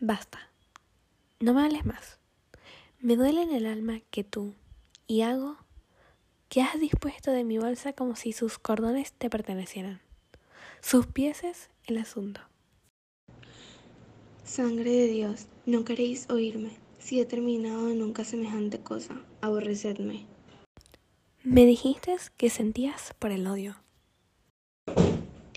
Basta. No me hables más. Me duele en el alma que tú, y hago, que has dispuesto de mi bolsa como si sus cordones te pertenecieran. Sus pieces el asunto. Sangre de Dios, no queréis oírme. Si he terminado nunca semejante cosa, aborrecedme. Me dijiste que sentías por el odio.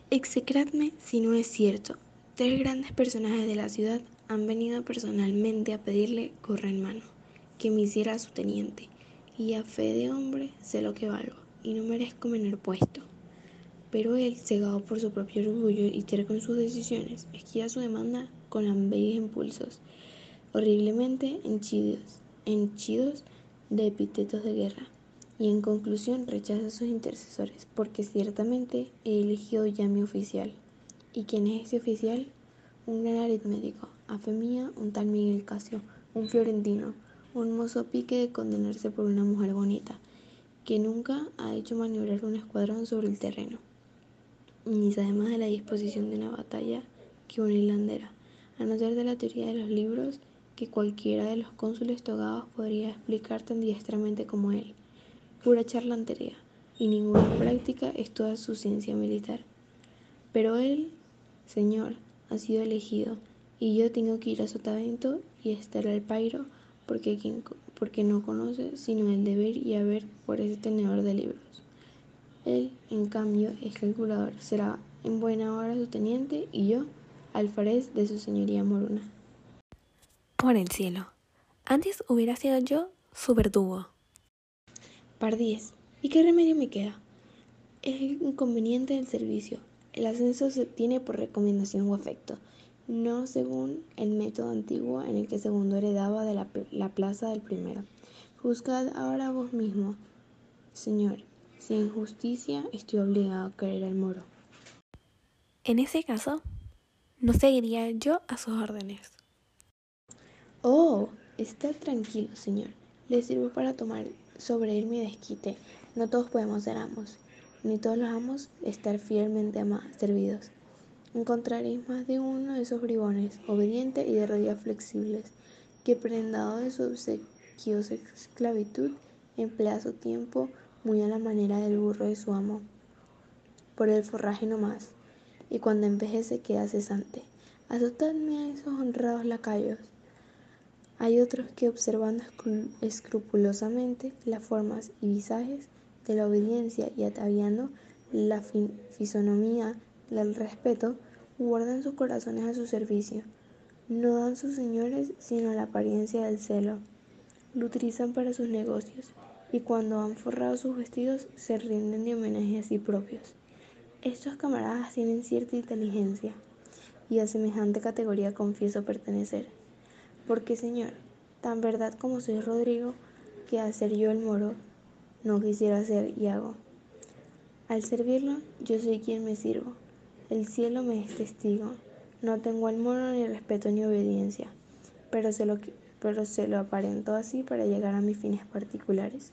Execradme si no es cierto. Tres grandes personajes de la ciudad han venido personalmente a pedirle gorra en mano, que me hiciera su teniente, y a fe de hombre sé lo que valgo, y no merezco menor puesto. Pero él, cegado por su propio orgullo y terco en sus decisiones, esquiva su demanda con ambiguos impulsos, horriblemente henchidos, henchidos de epítetos de guerra, y en conclusión rechaza a sus intercesores, porque ciertamente he elegido ya mi oficial. ¿Y quién es ese oficial? Un gran aritmético, a fe mía, un tal Miguel Casio, un florentino, un mozo pique de condenarse por una mujer bonita, que nunca ha hecho maniobrar un escuadrón sobre el terreno ni además de la disposición de una batalla que una hilandera, a no ser de la teoría de los libros que cualquiera de los cónsules togados podría explicar tan diestramente como él. Pura charlantería, y ninguna práctica es toda su ciencia militar. Pero él, señor, ha sido elegido, y yo tengo que ir a Sotavento y estar al pairo, porque, quien, porque no conoce sino el deber y haber por ese tenedor de libros. Él, en cambio, es calculador, será en buena hora su teniente y yo, alfarés de su señoría moruna. Por el cielo, antes hubiera sido yo su verdugo. Par diez. ¿Y qué remedio me queda? Es el inconveniente del servicio. El ascenso se obtiene por recomendación o afecto, no según el método antiguo en el que segundo heredaba de la, la plaza del primero. Juzgad ahora vos mismo, señor, sin justicia estoy obligado a querer al moro. En ese caso, no seguiría yo a sus órdenes. Oh, está tranquilo, señor. Le sirvo para tomar sobre él mi desquite. No todos podemos ser amos, ni todos los amos estar fielmente servidos. Encontraréis más de uno de esos bribones, obediente y de rodillas flexibles, que prendado de su obsequiosa esclavitud, emplea su tiempo muy a la manera del burro de su amo, por el forraje no más, y cuando envejece queda cesante. Azotadme a esos honrados lacayos. Hay otros que observando escrupulosamente las formas y visajes de la obediencia y ataviando la fisonomía del respeto, guardan sus corazones a su servicio. No dan sus señores sino la apariencia del celo. Lo utilizan para sus negocios y cuando han forrado sus vestidos se rinden de homenaje a sí propios. Estos camaradas tienen cierta inteligencia y a semejante categoría confieso pertenecer. Porque, Señor, tan verdad como soy Rodrigo, que al ser yo el moro, no quisiera ser y hago. Al servirlo, yo soy quien me sirvo. El cielo me es testigo. No tengo al moro ni respeto ni obediencia, pero se lo, pero se lo aparento así para llegar a mis fines particulares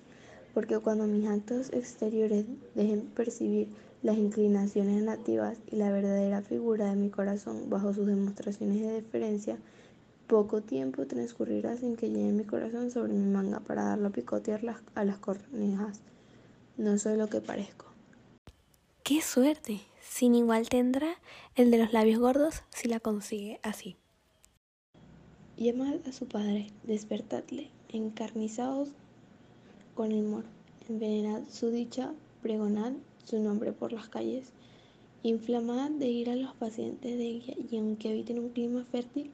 porque cuando mis actos exteriores dejen percibir las inclinaciones nativas y la verdadera figura de mi corazón bajo sus demostraciones de deferencia, poco tiempo transcurrirá sin que llegue mi corazón sobre mi manga para darlo a picotear a las cornejas. No soy lo que parezco. ¡Qué suerte! Sin igual tendrá el de los labios gordos si la consigue así. Llamad a su padre, despertadle, encarnizados con el moro. Envenenad su dicha, pregonad su nombre por las calles. Inflamad de ir a los pacientes de ella y aunque habiten un clima fértil,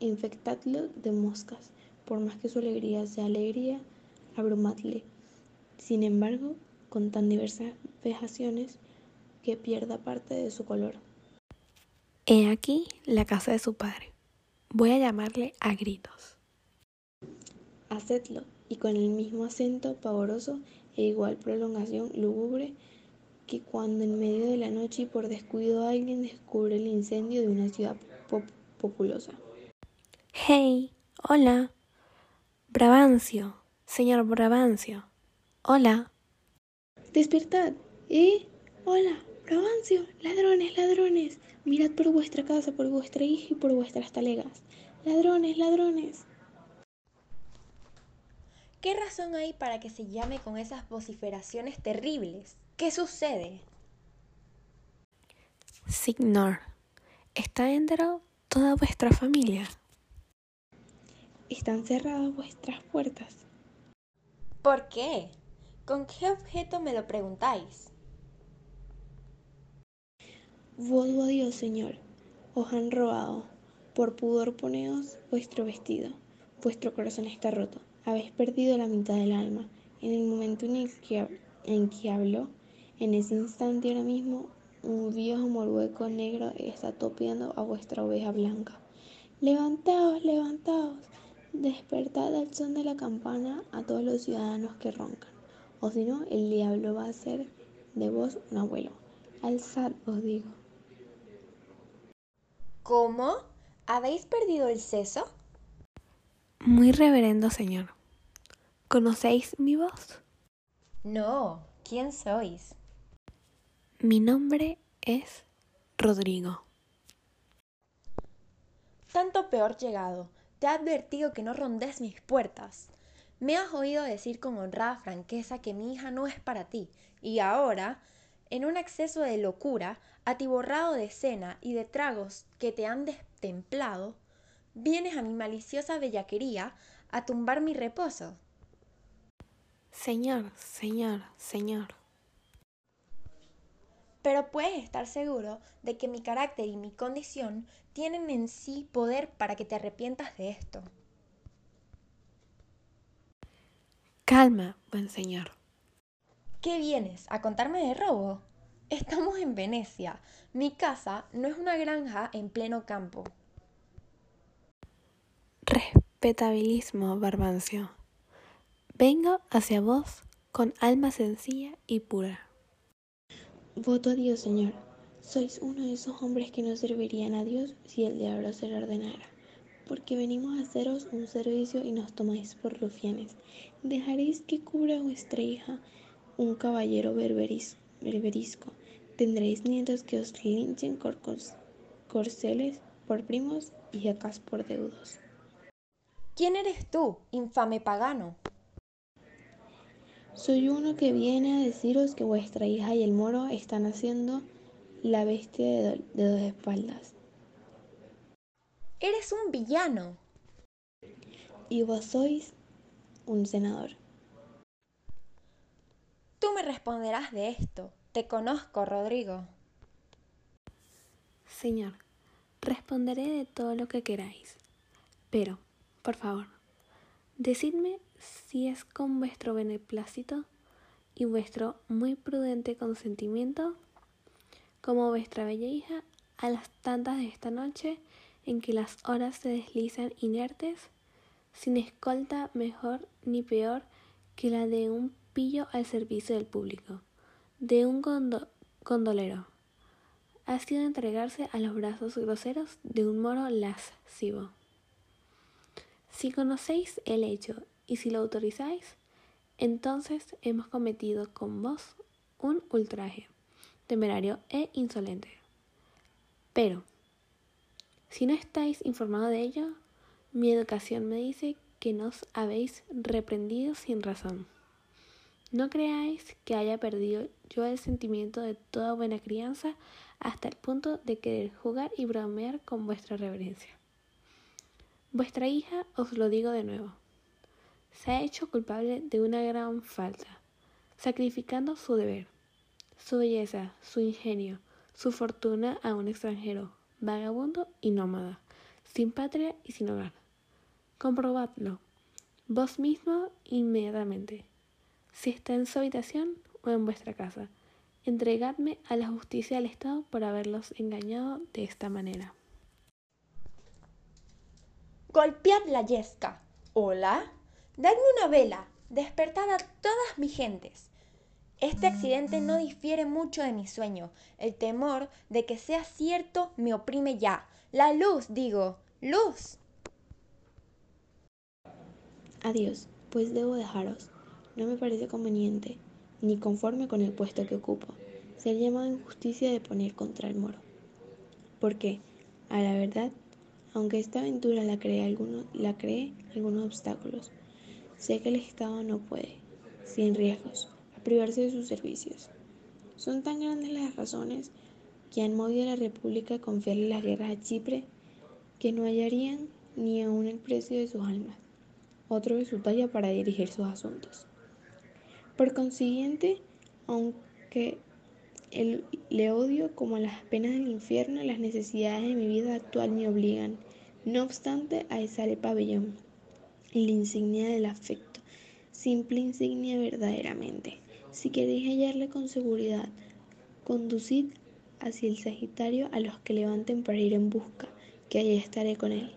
infectadlo de moscas. Por más que su alegría sea alegría, abrumadle. Sin embargo, con tan diversas vejaciones que pierda parte de su color. He aquí la casa de su padre. Voy a llamarle a gritos. Hacedlo, y con el mismo acento pavoroso e igual prolongación lúgubre que cuando en medio de la noche y por descuido alguien descubre el incendio de una ciudad populosa. Hey, hola. Brabancio, señor Brabancio. Hola. Despertad. ¿Eh? Hola. Probancio, ladrones, ladrones, mirad por vuestra casa, por vuestra hija y por vuestras talegas. Ladrones, ladrones. ¿Qué razón hay para que se llame con esas vociferaciones terribles? ¿Qué sucede? Signor, ¿está dentro toda vuestra familia? Están cerradas vuestras puertas. ¿Por qué? ¿Con qué objeto me lo preguntáis? Voto a Señor, os han robado. Por pudor poneos vuestro vestido. Vuestro corazón está roto. Habéis perdido la mitad del alma. En el momento en que, en habló, en ese instante ahora mismo, un viejo morueco negro está topeando a vuestra oveja blanca. Levantaos, levantaos, despertad al son de la campana a todos los ciudadanos que roncan, o si no, el diablo va a ser de vos un abuelo. Alzad, os digo. ¿Cómo? ¿Habéis perdido el seso? Muy reverendo señor. ¿Conocéis mi voz? No. ¿Quién sois? Mi nombre es Rodrigo. Tanto peor llegado. Te he advertido que no rondes mis puertas. Me has oído decir con honrada franqueza que mi hija no es para ti, y ahora, en un exceso de locura, atiborrado de cena y de tragos que te han destemplado, vienes a mi maliciosa bellaquería a tumbar mi reposo. Señor, señor, señor. Pero puedes estar seguro de que mi carácter y mi condición tienen en sí poder para que te arrepientas de esto. Calma, buen señor. ¿Qué vienes? ¿A contarme de robo? Estamos en Venecia. Mi casa no es una granja en pleno campo. Respetabilismo, Barbancio. Vengo hacia vos con alma sencilla y pura. Voto a Dios, Señor. Sois uno de esos hombres que no servirían a Dios si el diablo se lo ordenara. Porque venimos a haceros un servicio y nos tomáis por rufianes. ¿Dejaréis que cubra vuestra hija un caballero berberis, berberisco? ¿Tendréis nietos que os linchen corceles, por primos y acá por deudos? ¿Quién eres tú, infame pagano? Soy uno que viene a deciros que vuestra hija y el moro están haciendo la bestia de, do de dos espaldas. Eres un villano. Y vos sois un senador. Tú me responderás de esto. Te conozco, Rodrigo. Señor, responderé de todo lo que queráis. Pero, por favor, decidme si es con vuestro beneplácito y vuestro muy prudente consentimiento, como vuestra bella hija, a las tantas de esta noche en que las horas se deslizan inertes, sin escolta mejor ni peor que la de un pillo al servicio del público, de un condolero, ha sido entregarse a los brazos groseros de un moro lascivo. Si conocéis el hecho y si lo autorizáis, entonces hemos cometido con vos un ultraje, temerario e insolente. Pero, si no estáis informado de ello, mi educación me dice que nos habéis reprendido sin razón. No creáis que haya perdido yo el sentimiento de toda buena crianza hasta el punto de querer jugar y bromear con vuestra reverencia. Vuestra hija, os lo digo de nuevo, se ha hecho culpable de una gran falta, sacrificando su deber, su belleza, su ingenio, su fortuna a un extranjero, vagabundo y nómada, sin patria y sin hogar. Comprobadlo, vos mismo inmediatamente, si está en su habitación o en vuestra casa. Entregadme a la justicia del Estado por haberlos engañado de esta manera. Golpead la yesca. Hola. Dadme una vela, despertad a todas mis gentes. Este accidente no difiere mucho de mi sueño. El temor de que sea cierto me oprime ya. La luz, digo, luz. Adiós, pues debo dejaros. No me parece conveniente, ni conforme con el puesto que ocupo. ser llamado en justicia de poner contra el moro. Porque, a la verdad, aunque esta aventura la cree, la cree algunos obstáculos, sé que el Estado no puede, sin riesgos, privarse de sus servicios. Son tan grandes las razones que han movido a la República a confiarle las guerras a Chipre que no hallarían ni aún el precio de sus almas, otro de su talla para dirigir sus asuntos. Por consiguiente, aunque le odio como las penas del infierno, las necesidades de mi vida actual me obligan, no obstante, a esa el pabellón, la insignia del afecto, simple insignia verdaderamente. Si queréis hallarle con seguridad, conducid hacia el Sagitario a los que levanten para ir en busca, que allí estaré con él.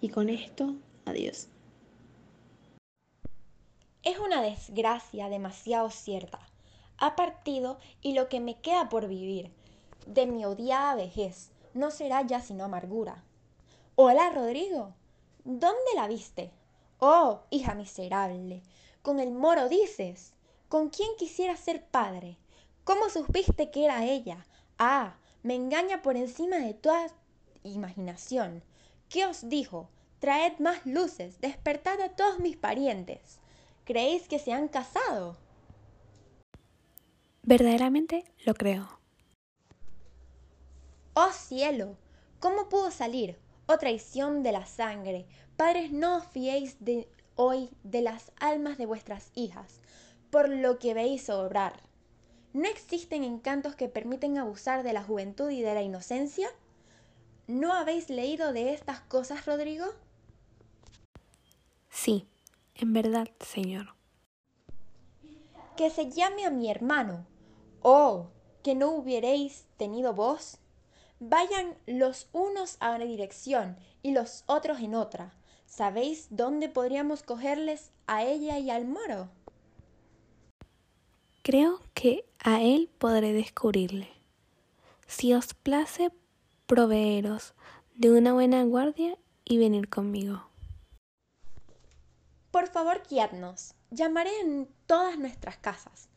Y con esto, adiós. Es una desgracia demasiado cierta. Ha partido y lo que me queda por vivir de mi odiada vejez no será ya sino amargura. Hola, Rodrigo. ¿Dónde la viste? Oh, hija miserable. Con el moro dices. ¿Con quién quisiera ser padre? ¿Cómo supiste que era ella? Ah, me engaña por encima de toda imaginación. ¿Qué os dijo? Traed más luces, despertad a todos mis parientes. ¿Creéis que se han casado? Verdaderamente lo creo. Oh cielo, ¿cómo pudo salir? Oh traición de la sangre. Padres, no os fiéis de hoy de las almas de vuestras hijas por lo que veis obrar. ¿No existen encantos que permiten abusar de la juventud y de la inocencia? ¿No habéis leído de estas cosas, Rodrigo? Sí, en verdad, señor. Que se llame a mi hermano. Oh, que no hubierais tenido vos. Vayan los unos a una dirección y los otros en otra. ¿Sabéis dónde podríamos cogerles a ella y al moro? Creo que a él podré descubrirle. Si os place, proveeros de una buena guardia y venir conmigo. Por favor, guiadnos. Llamaré en todas nuestras casas.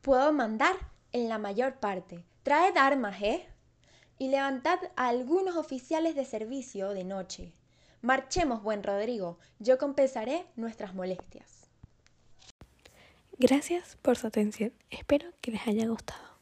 Puedo mandar en la mayor parte. Traed armas, ¿eh? Y levantad a algunos oficiales de servicio de noche. Marchemos, buen Rodrigo. Yo compensaré nuestras molestias. Gracias por su atención. Espero que les haya gustado.